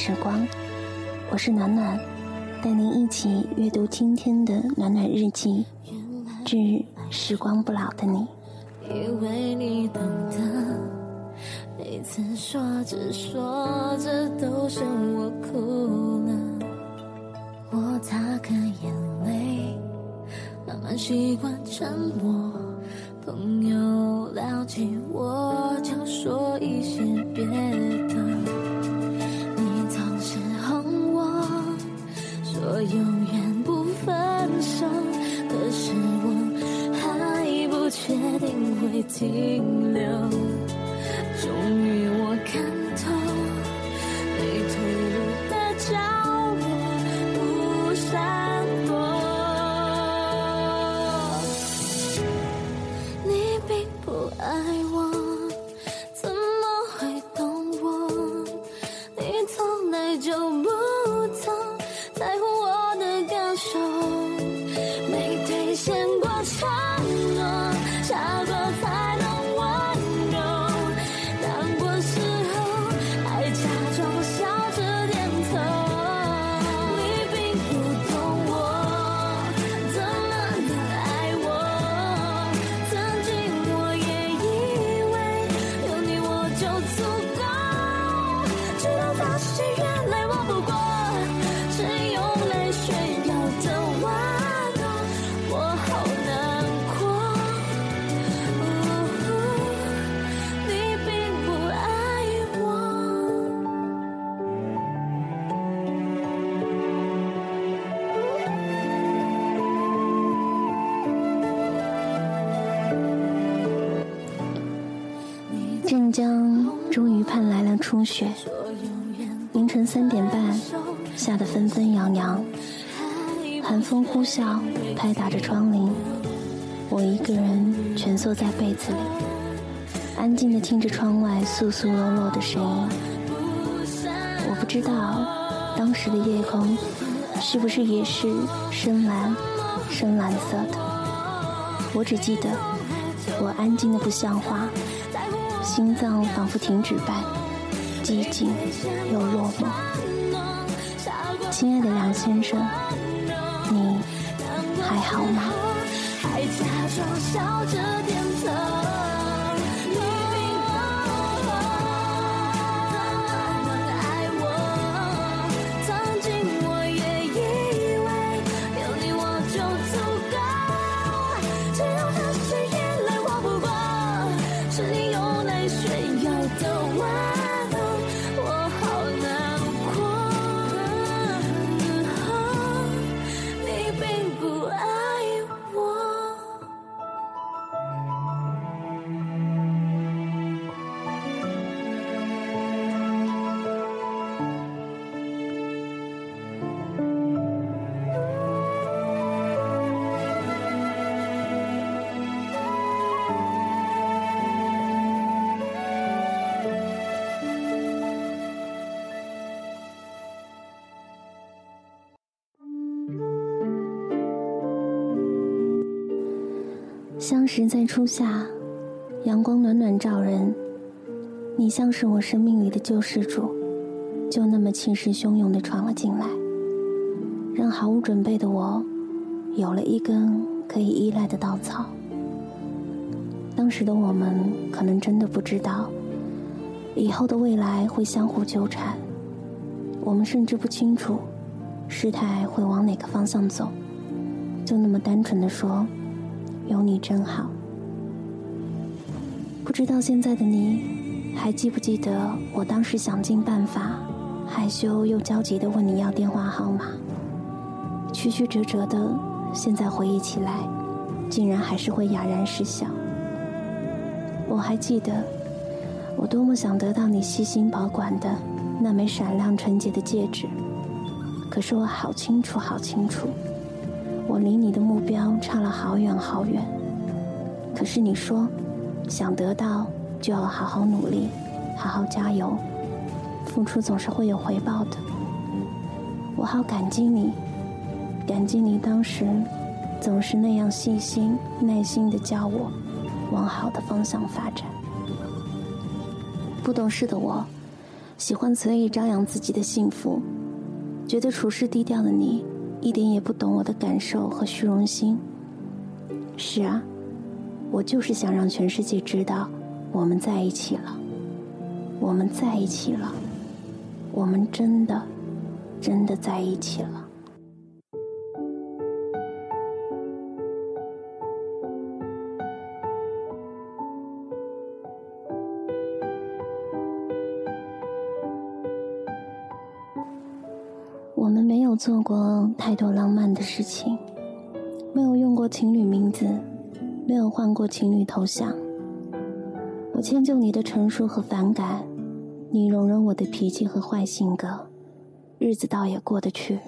时光，我是暖暖，带您一起阅读今天的暖暖日记，致时光不老的你。因为你懂得，每次说着说着都嫌我哭了，我擦干眼泪，慢慢习惯沉默。朋友聊起我，就说一些别的。我永远不分手，可是我还不确定会停留。终于我看透，没退路的角落不闪躲。你并不爱我。镇江终于盼来了初雪，凌晨三点半，下得纷纷扬扬，寒风呼啸，拍打着窗棂。我一个人蜷缩在被子里，安静地听着窗外簌簌落落的声音。我不知道当时的夜空是不是也是深蓝、深蓝色的，我只记得我安静的不像话。心脏仿佛停止般寂静又落寞。亲爱的梁先生，你还好吗？相识在初夏，阳光暖暖照人，你像是我生命里的救世主，就那么气势汹涌的闯了进来，让毫无准备的我有了一根可以依赖的稻草。当时的我们可能真的不知道，以后的未来会相互纠缠，我们甚至不清楚事态会往哪个方向走，就那么单纯的说。有你真好，不知道现在的你还记不记得我当时想尽办法，害羞又焦急的问你要电话号码，曲曲折折的，现在回忆起来，竟然还是会哑然失笑。我还记得，我多么想得到你细心保管的那枚闪亮纯洁的戒指，可是我好清楚，好清楚，我离你的目标差了好远好远。可是你说，想得到就要好好努力，好好加油。付出总是会有回报的，我好感激你，感激你当时总是那样细心、耐心的教我往好的方向发展。不懂事的我，喜欢随意张扬自己的幸福，觉得处事低调的你一点也不懂我的感受和虚荣心。是啊，我就是想让全世界知道我们在一起了，我们在一起了。我们真的，真的在一起了。我们没有做过太多浪漫的事情，没有用过情侣名字，没有换过情侣头像。我迁就你的成熟和反感。你容忍我的脾气和坏性格，日子倒也过得去。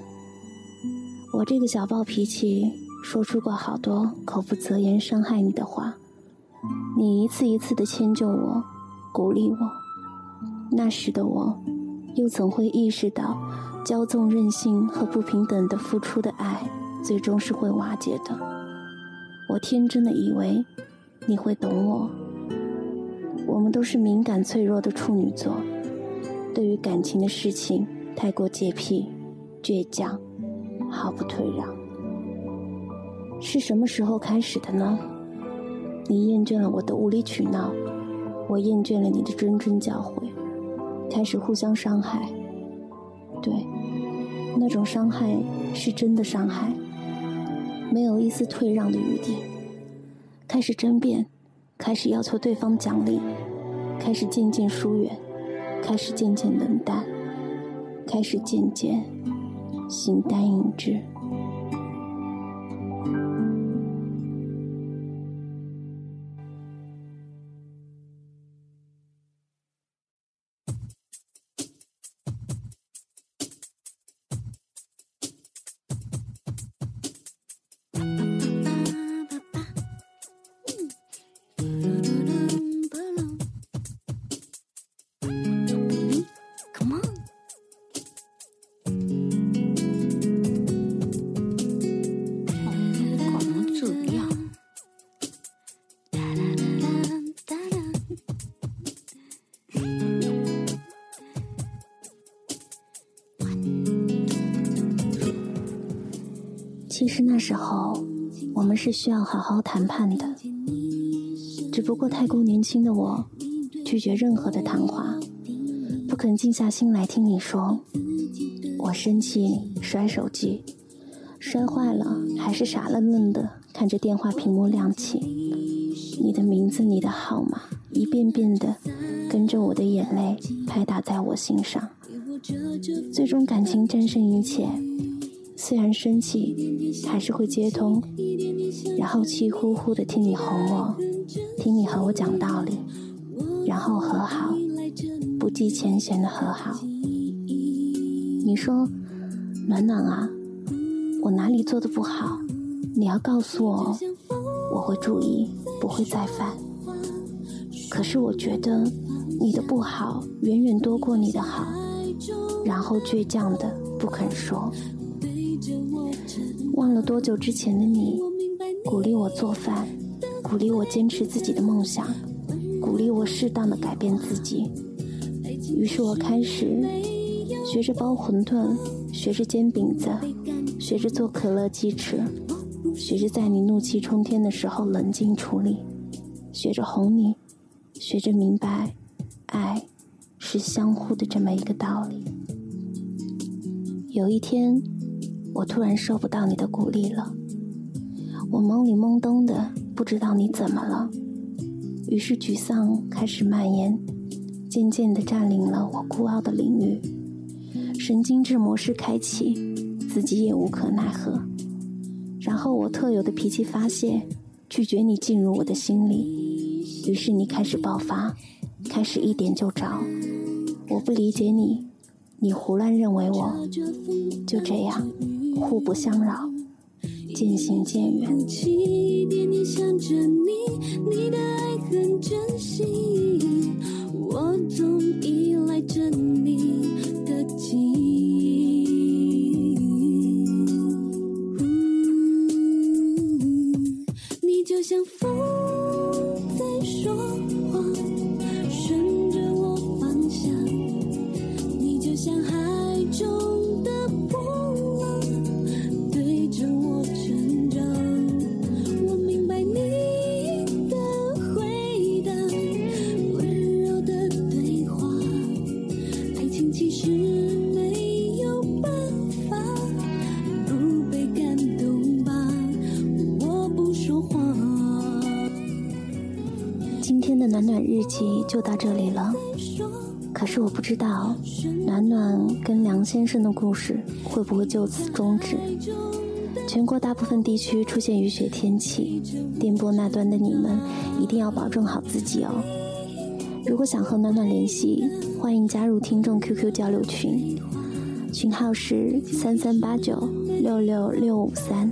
我这个小暴脾气，说出过好多口不择言伤害你的话，你一次一次的迁就我，鼓励我。那时的我，又怎会意识到，骄纵任性和不平等的付出的爱，最终是会瓦解的。我天真的以为，你会懂我。我们都是敏感脆弱的处女座，对于感情的事情太过洁癖、倔强，毫不退让。是什么时候开始的呢？你厌倦了我的无理取闹，我厌倦了你的谆谆教诲，开始互相伤害。对，那种伤害是真的伤害，没有一丝退让的余地。开始争辩。开始要求对方奖励，开始渐渐疏远，开始渐渐冷淡，开始渐渐形单影只。是需要好好谈判的。只不过太过年轻的我，拒绝任何的谈话，不肯静下心来听你说。我生气，摔手机，摔坏了，还是傻愣愣的看着电话屏幕亮起，你的名字，你的号码，一遍遍的跟着我的眼泪拍打在我心上。最终，感情战胜一切。虽然生气，还是会接通，然后气呼呼的听你哄我，听你和我讲道理，然后和好，不计前嫌的和好。你说，暖暖啊，我哪里做的不好？你要告诉我，我会注意，不会再犯。可是我觉得你的不好远远多过你的好，然后倔强的不肯说。忘了多久之前的你，鼓励我做饭，鼓励我坚持自己的梦想，鼓励我适当的改变自己。于是我开始学着包馄饨，学着煎饼子，学着做可乐鸡翅，学着在你怒气冲天的时候冷静处理，学着哄你，学着明白，爱是相互的这么一个道理。有一天。我突然受不到你的鼓励了，我懵里懵懂的，不知道你怎么了，于是沮丧开始蔓延，渐渐的占领了我孤傲的领域。神经质模式开启，自己也无可奈何。然后我特有的脾气发泄，拒绝你进入我的心里。于是你开始爆发，开始一点就着。我不理解你，你胡乱认为我，就这样互不相扰，渐行渐远一点点想着你你的爱很珍惜我总就到这里了。可是我不知道，暖暖跟梁先生的故事会不会就此终止？全国大部分地区出现雨雪天气，电波那端的你们一定要保重好自己哦。如果想和暖暖联系，欢迎加入听众 QQ 交流群，群号是三三八九六六六五三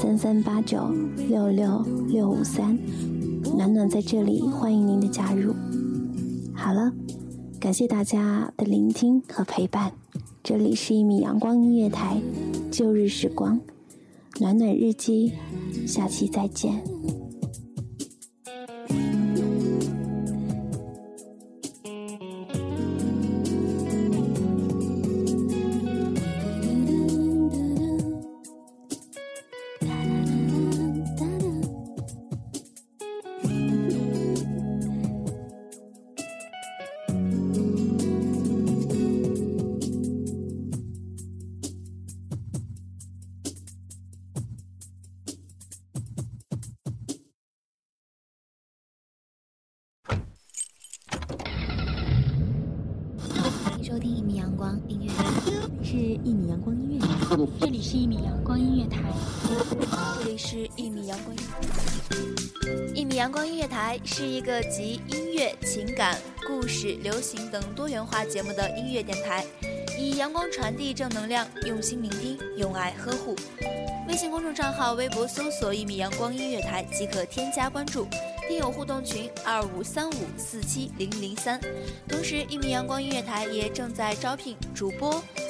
三三八九六六六五三。暖暖在这里欢迎您的加入。好了，感谢大家的聆听和陪伴，这里是一米阳光音乐台，旧日时光，暖暖日记，下期再见。这里是一米阳光音乐台，这里是一米阳光音乐台。一米阳光音乐台是一个集音乐、情感、故事、流行等多元化节目的音乐电台，以阳光传递正能量，用心聆听，用爱呵护。微信公众账号、微博搜索“一米阳光音乐台”即可添加关注。听友互动群二五三五四七零零三。同时，一米阳光音乐台也正在招聘主播、